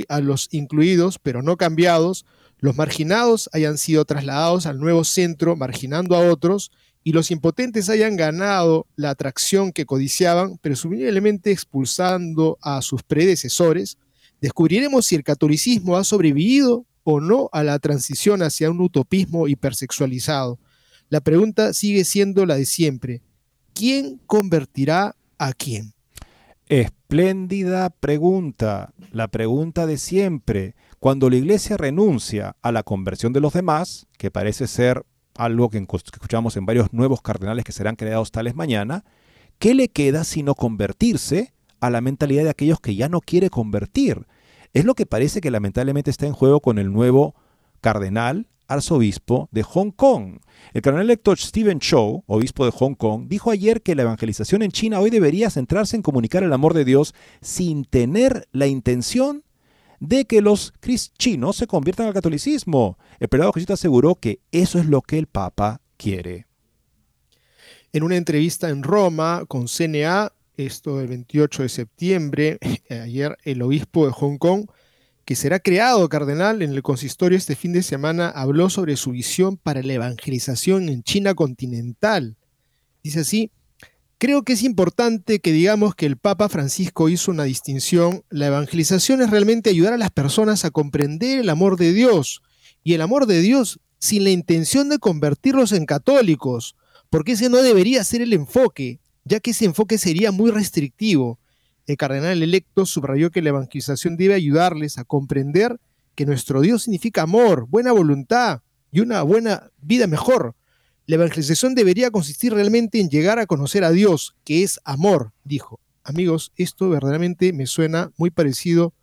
a los incluidos, pero no cambiados, los marginados hayan sido trasladados al nuevo centro, marginando a otros, y los impotentes hayan ganado la atracción que codiciaban, presumiblemente expulsando a sus predecesores, descubriremos si el catolicismo ha sobrevivido o no a la transición hacia un utopismo hipersexualizado. La pregunta sigue siendo la de siempre. ¿Quién convertirá a quién?
Espléndida pregunta, la pregunta de siempre. Cuando la iglesia renuncia a la conversión de los demás, que parece ser algo que escuchamos en varios nuevos cardenales que serán creados tales mañana, ¿qué le queda sino convertirse a la mentalidad de aquellos que ya no quiere convertir? Es lo que parece que lamentablemente está en juego con el nuevo cardenal arzobispo de Hong Kong. El cardenal elector Stephen Chow, obispo de Hong Kong, dijo ayer que la evangelización en China hoy debería centrarse en comunicar el amor de Dios sin tener la intención de que los chinos se conviertan al catolicismo. El prelado jesuita aseguró que eso es lo que el Papa quiere.
En una entrevista en Roma con CNA, esto el 28 de septiembre, <laughs> ayer el obispo de Hong Kong que será creado cardenal en el consistorio este fin de semana, habló sobre su visión para la evangelización en China continental. Dice así, creo que es importante que digamos que el Papa Francisco hizo una distinción. La evangelización es realmente ayudar a las personas a comprender el amor de Dios y el amor de Dios sin la intención de convertirlos en católicos, porque ese no debería ser el enfoque, ya que ese enfoque sería muy restrictivo el cardenal electo subrayó que la evangelización debe ayudarles a comprender que nuestro Dios significa amor, buena voluntad y una buena vida mejor. La evangelización debería consistir realmente en llegar a conocer a Dios, que es amor, dijo. Amigos, esto verdaderamente me suena muy parecido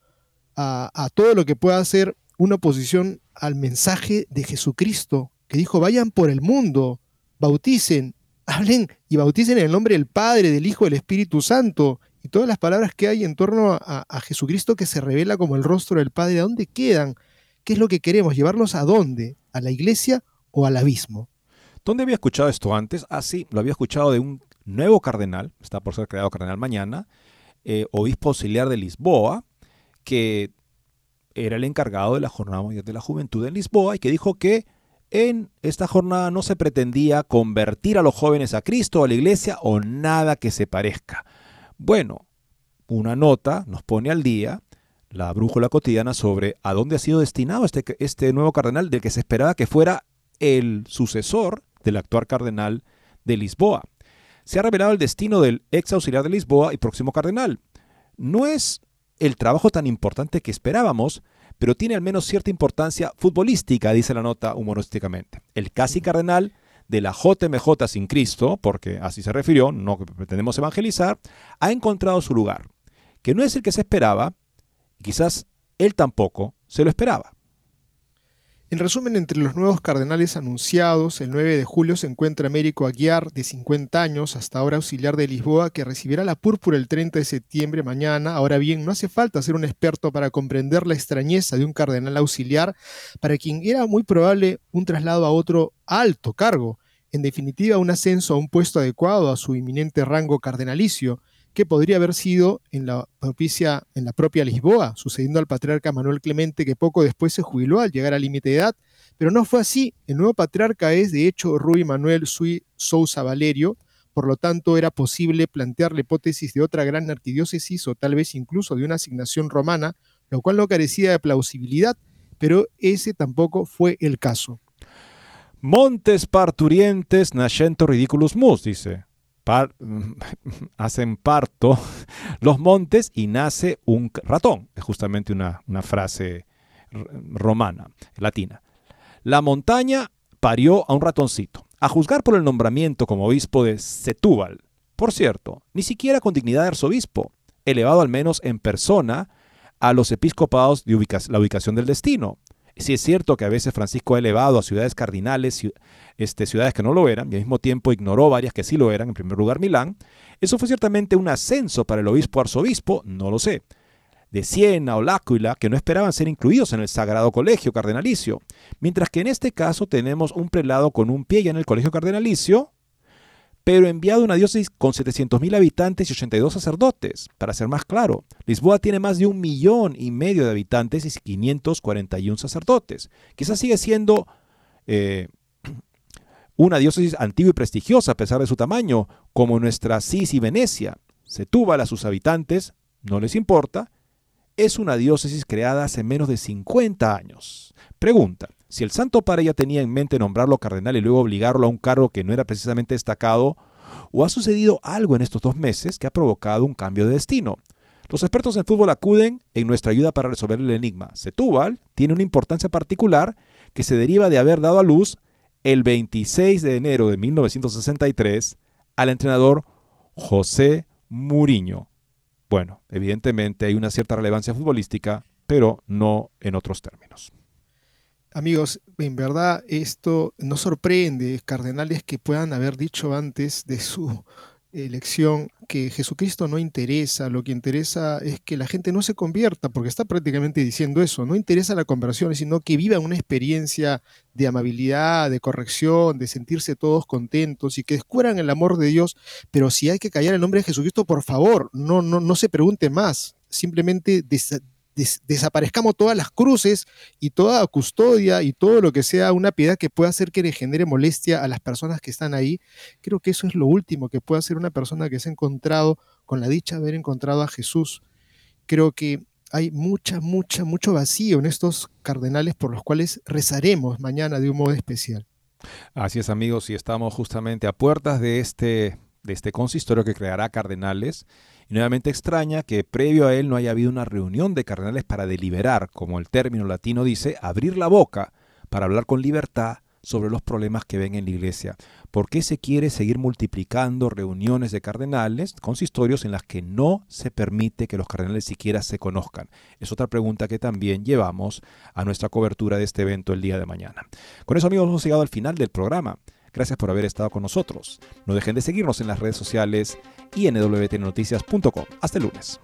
a, todo lo que pueda ser una oposición al mensaje de Jesucristo, que dijo, vayan por el mundo, bauticen, hablen y bauticen en el nombre del Padre, del Hijo, del Espíritu Santo, y todas las palabras que hay en torno a, Jesucristo que se revela como el rostro del Padre, ¿a dónde quedan? ¿Qué es lo que queremos? ¿Llevarlos a dónde? ¿A la iglesia o al abismo?
¿Dónde había escuchado esto antes? Ah, sí, lo había escuchado de un nuevo cardenal, está por ser creado cardenal mañana, eh, obispo auxiliar de Lisboa, que era el encargado de la Jornada de la Juventud en Lisboa y que dijo que en esta jornada no se pretendía convertir a los jóvenes a Cristo, o a la iglesia o nada que se parezca. Bueno, una nota nos pone al día la brújula cotidiana sobre a dónde ha sido destinado este, este nuevo cardenal del que se esperaba que fuera el sucesor del actual cardenal de Lisboa. Se ha revelado el destino del ex auxiliar de Lisboa y próximo cardenal. No es el trabajo tan importante que esperábamos, pero tiene al menos cierta importancia futbolística, dice la nota humorísticamente. El casi cardenal de la JMJ sin Cristo, porque así se refirió, no pretendemos evangelizar, ha encontrado su lugar, que no es el que se esperaba, y quizás él tampoco se lo esperaba.
En resumen, entre los nuevos cardenales anunciados, el 9 de julio se encuentra Américo Aguiar, de 50 años, hasta ahora auxiliar de Lisboa, que recibirá la púrpura el 30 de septiembre mañana. Ahora bien, no hace falta ser un experto para comprender la extrañeza de un cardenal auxiliar, para quien era muy probable un traslado a otro alto cargo, en definitiva un ascenso a un puesto adecuado a su inminente rango cardenalicio que podría haber sido en la, propicia, en la propia Lisboa, sucediendo al patriarca Manuel Clemente, que poco después se jubiló al llegar al límite de edad. Pero no fue así. El nuevo patriarca es, de hecho, Rui Manuel Sui Sousa Valerio. Por lo tanto, era posible plantear la hipótesis de otra gran arquidiócesis o tal vez incluso de una asignación romana, lo cual no carecía de plausibilidad, pero ese tampoco fue el caso.
Montes parturientes nascento ridiculus mus, dice. <laughs> hacen parto <laughs> los montes y nace un ratón. Es justamente una, una frase romana, latina. La montaña parió a un ratoncito. A juzgar por el nombramiento como obispo de Setúbal, por cierto, ni siquiera con dignidad de arzobispo, elevado al menos en persona a los episcopados de la ubicación del destino. Si es cierto que a veces Francisco ha elevado a ciudades cardinales, este, ciudades que no lo eran, y al mismo tiempo ignoró varias que sí lo eran, en primer lugar Milán, eso fue ciertamente un ascenso para el obispo arzobispo, no lo sé, de Siena o L'Aquila, que no esperaban ser incluidos en el Sagrado Colegio Cardenalicio, mientras que en este caso tenemos un prelado con un pie ya en el Colegio Cardenalicio, pero enviado a una diócesis con 700.000 habitantes y 82 sacerdotes. Para ser más claro, Lisboa tiene más de un millón y medio de habitantes y 541 sacerdotes. Quizás sigue siendo eh, <clears throat> una diócesis antigua y prestigiosa a pesar de su tamaño, como nuestra Cis y Venecia. Setúbal a sus habitantes, no les importa, es una diócesis creada hace menos de 50 años. Pregunta, si el Santo Padre ya tenía en mente nombrarlo cardenal y luego obligarlo a un cargo que no era precisamente destacado, o ha sucedido algo en estos dos meses que ha provocado un cambio de destino. Los expertos en fútbol acuden en nuestra ayuda para resolver el enigma. Setúbal tiene una importancia particular que se deriva de haber dado a luz el 26 de enero de 1963 al entrenador José Muriño. Bueno, evidentemente hay una cierta relevancia futbolística, pero no en otros términos.
Amigos, en verdad esto no sorprende, cardenales que puedan haber dicho antes de su elección que Jesucristo no interesa, lo que interesa es que la gente no se convierta, porque está prácticamente diciendo eso, no interesa la conversión, sino que viva una experiencia de amabilidad, de corrección, de sentirse todos contentos y que descubran el amor de Dios, pero si hay que callar el nombre de Jesucristo, por favor, no, no, no se pregunte más, simplemente desaparezcamos todas las cruces y toda custodia y todo lo que sea una piedad que pueda hacer que le genere molestia a las personas que están ahí. Creo que eso es lo último que puede hacer una persona que se ha encontrado con la dicha de haber encontrado a Jesús. Creo que hay mucha, mucha, mucho vacío en estos cardenales por los cuales rezaremos mañana de un modo especial.
Así es amigos, y estamos justamente a puertas de este, de este consistorio que creará cardenales y nuevamente extraña que previo a él no haya habido una reunión de cardenales para deliberar, como el término latino dice, abrir la boca para hablar con libertad sobre los problemas que ven en la iglesia. ¿Por qué se quiere seguir multiplicando reuniones de cardenales, consistorios en las que no se permite que los cardenales siquiera se conozcan? Es otra pregunta que también llevamos a nuestra cobertura de este evento el día de mañana. Con eso amigos hemos llegado al final del programa. Gracias por haber estado con nosotros. No dejen de seguirnos en las redes sociales y en wtnoticias.com. Hasta el lunes.